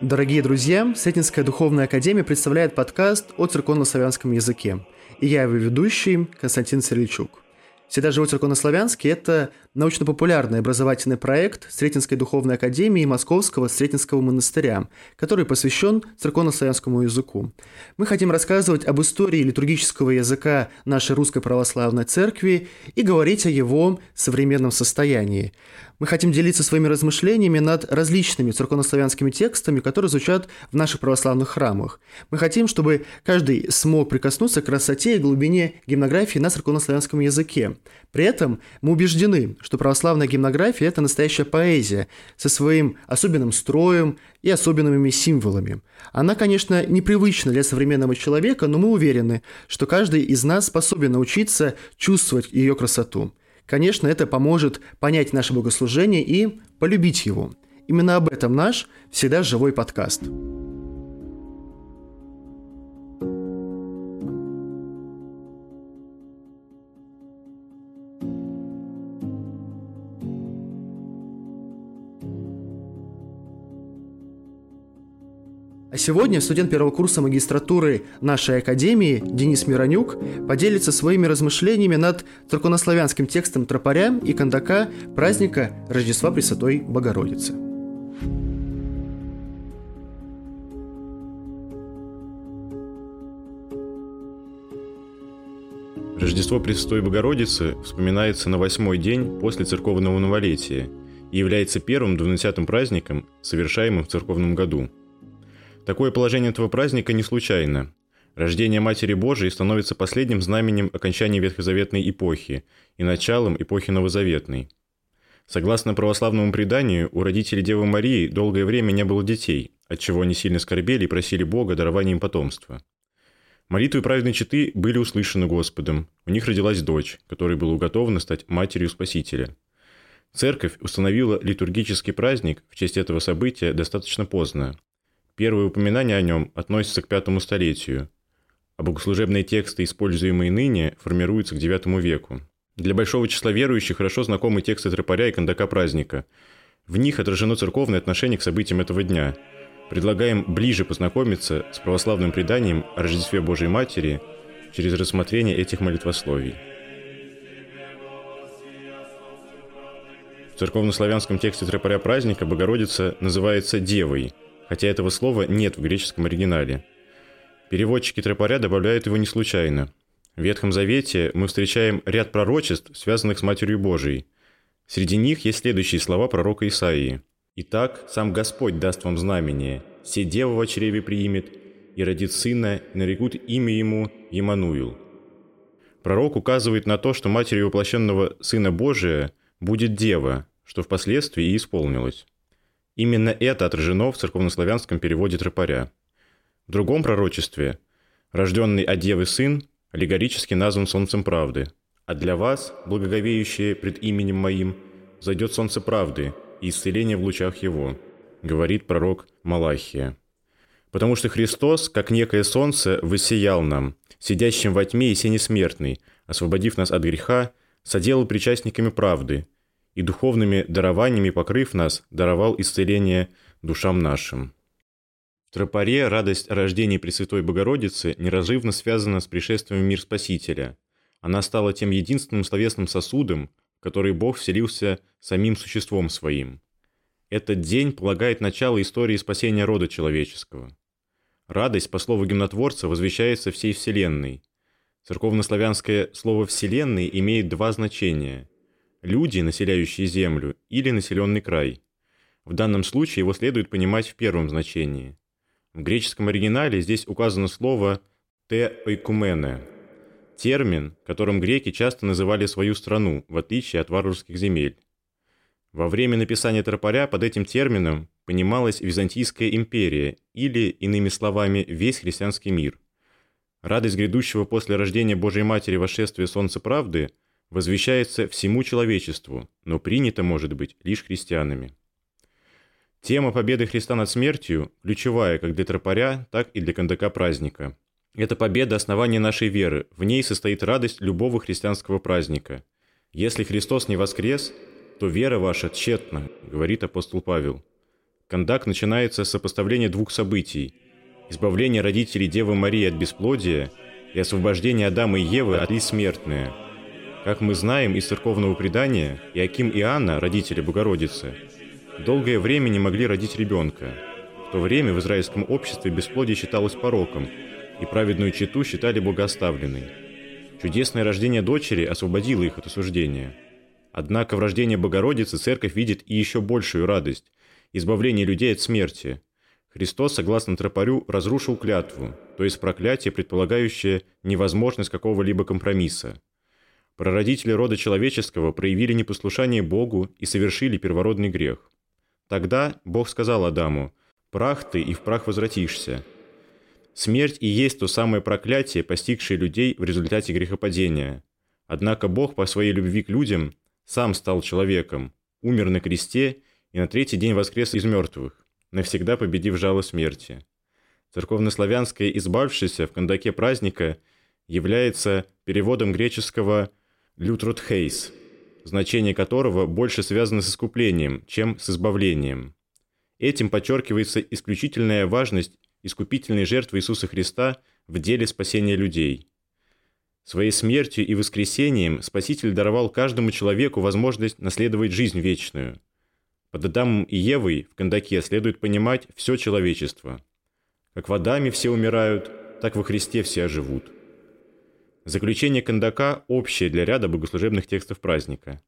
Дорогие друзья, Сретенская духовная академия представляет подкаст о церковно-славянском языке. И я его ведущий Константин Серличук. «Всегда живой церковнославянский» — это научно-популярный образовательный проект Сретенской духовной академии Московского Сретенского монастыря, который посвящен церковно-славянскому языку. Мы хотим рассказывать об истории литургического языка нашей Русской Православной Церкви и говорить о его современном состоянии. Мы хотим делиться своими размышлениями над различными церковнославянскими текстами, которые звучат в наших православных храмах. Мы хотим, чтобы каждый смог прикоснуться к красоте и глубине гимнографии на церковнославянском языке. При этом мы убеждены, что православная гимнография – это настоящая поэзия со своим особенным строем и особенными символами. Она, конечно, непривычна для современного человека, но мы уверены, что каждый из нас способен научиться чувствовать ее красоту. Конечно, это поможет понять наше богослужение и полюбить его. Именно об этом наш всегда живой подкаст. А сегодня студент первого курса магистратуры нашей академии Денис Миронюк поделится своими размышлениями над церковнославянским текстом тропаря и кондака праздника Рождества Пресвятой Богородицы. Рождество Пресвятой Богородицы вспоминается на восьмой день после церковного новолетия и является первым двунадцатым праздником, совершаемым в церковном году – Такое положение этого праздника не случайно. Рождение Матери Божией становится последним знаменем окончания ветхозаветной эпохи и началом эпохи новозаветной. Согласно православному преданию, у родителей Девы Марии долгое время не было детей, отчего они сильно скорбели и просили Бога дарования им потомства. Молитвы праведной четы были услышаны Господом. У них родилась дочь, которой было уготовано стать матерью Спасителя. Церковь установила литургический праздник в честь этого события достаточно поздно, Первые упоминания о нем относятся к пятому столетию, а богослужебные тексты, используемые ныне, формируются к IX веку. Для большого числа верующих хорошо знакомы тексты тропаря и кондака праздника. В них отражено церковное отношение к событиям этого дня. Предлагаем ближе познакомиться с православным преданием о Рождестве Божией Матери через рассмотрение этих молитвословий. В церковнославянском тексте тропаря праздника Богородица называется «девой», хотя этого слова нет в греческом оригинале. Переводчики тропаря добавляют его не случайно. В Ветхом Завете мы встречаем ряд пророчеств, связанных с Матерью Божией. Среди них есть следующие слова пророка Исаии. «Итак, сам Господь даст вам знамение, все дева в чреве приимет, и родит сына, и нарекут имя ему Емануил». Пророк указывает на то, что матерью воплощенного Сына Божия будет дева, что впоследствии и исполнилось. Именно это отражено в церковнославянском переводе тропаря. В другом пророчестве рожденный от Девы Сын аллегорически назван Солнцем Правды, а для вас, благоговеющие пред именем Моим, зайдет Солнце Правды и исцеление в лучах Его, говорит пророк Малахия. Потому что Христос, как некое солнце, высиял нам, сидящим во тьме и сене смертной, освободив нас от греха, соделал причастниками правды – и духовными дарованиями покрыв нас, даровал исцеление душам нашим. В тропаре радость о рождении Пресвятой Богородицы неразрывно связана с пришествием в мир Спасителя. Она стала тем единственным словесным сосудом, в который Бог вселился самим существом своим. Этот день полагает начало истории спасения рода человеческого. Радость, по слову гимнотворца, возвещается всей Вселенной. Церковнославянское слово «вселенной» имеет два значения – люди, населяющие Землю, или населенный край. В данном случае его следует понимать в первом значении. В греческом оригинале здесь указано слово «те ойкумене» – термин, которым греки часто называли свою страну, в отличие от варварских земель. Во время написания тропаря под этим термином понималась Византийская империя или, иными словами, весь христианский мир. Радость грядущего после рождения Божьей Матери восшествия Солнца Правды – возвещается всему человечеству, но принято, может быть, лишь христианами. Тема победы Христа над смертью ключевая как для тропаря, так и для кондака праздника. Это победа – основания нашей веры, в ней состоит радость любого христианского праздника. Если Христос не воскрес, то вера ваша тщетна, говорит апостол Павел. Кондак начинается с сопоставления двух событий – избавления родителей Девы Марии от бесплодия и освобождения Адама и Евы от ли смертные. Как мы знаем из церковного предания, Иаким и Анна, родители Богородицы, долгое время не могли родить ребенка. В то время в израильском обществе бесплодие считалось пороком, и праведную читу считали богоставленной. Чудесное рождение дочери освободило их от осуждения. Однако в рождении Богородицы церковь видит и еще большую радость – избавление людей от смерти. Христос, согласно тропарю, разрушил клятву, то есть проклятие, предполагающее невозможность какого-либо компромисса. Прародители рода человеческого проявили непослушание Богу и совершили первородный грех. Тогда Бог сказал Адаму, «Прах ты, и в прах возвратишься». Смерть и есть то самое проклятие, постигшее людей в результате грехопадения. Однако Бог по своей любви к людям сам стал человеком, умер на кресте и на третий день воскрес из мертвых, навсегда победив жало смерти. Церковнославянское «избавшийся» в кондаке праздника является переводом греческого «лютрутхейс», значение которого больше связано с искуплением, чем с избавлением. Этим подчеркивается исключительная важность искупительной жертвы Иисуса Христа в деле спасения людей. Своей смертью и воскресением Спаситель даровал каждому человеку возможность наследовать жизнь вечную. Под Адамом и Евой в Кандаке следует понимать все человечество. Как в Адаме все умирают, так во Христе все оживут. Заключение Кандака общее для ряда богослужебных текстов праздника.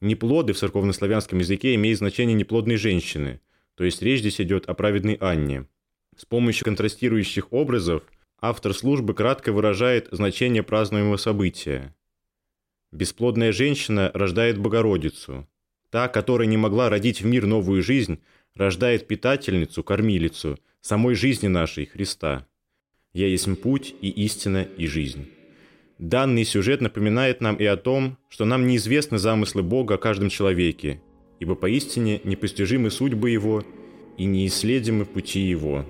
Неплоды в церковнославянском языке имеют значение неплодной женщины, то есть речь здесь идет о праведной Анне – с помощью контрастирующих образов автор службы кратко выражает значение празднуемого события. Бесплодная женщина рождает Богородицу. Та, которая не могла родить в мир новую жизнь, рождает питательницу, кормилицу, самой жизни нашей, Христа. «Я есть путь и истина и жизнь». Данный сюжет напоминает нам и о том, что нам неизвестны замыслы Бога о каждом человеке, ибо поистине непостижимы судьбы Его и неисследимы пути Его.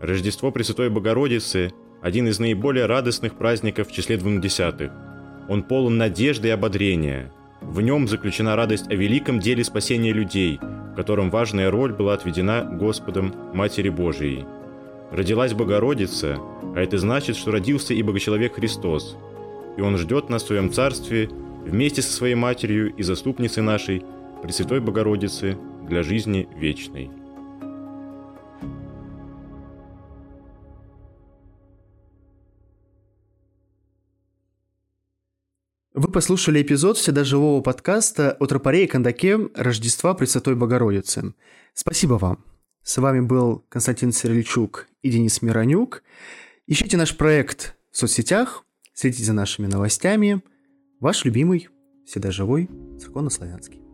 Рождество Пресвятой Богородицы – один из наиболее радостных праздников в числе двунадесятых. Он полон надежды и ободрения. В нем заключена радость о великом деле спасения людей, в котором важная роль была отведена Господом Матери Божией. Родилась Богородица, а это значит, что родился и Богочеловек Христос. И Он ждет нас в Своем Царстве вместе со Своей Матерью и Заступницей нашей, Пресвятой Богородицы, для жизни вечной. Вы послушали эпизод всегда живого подкаста о тропаре и кондаке Рождества Пресвятой Богородицы. Спасибо вам. С вами был Константин Сирельчук и Денис Миронюк. Ищите наш проект в соцсетях, следите за нашими новостями. Ваш любимый, всегда живой, церковнославянский.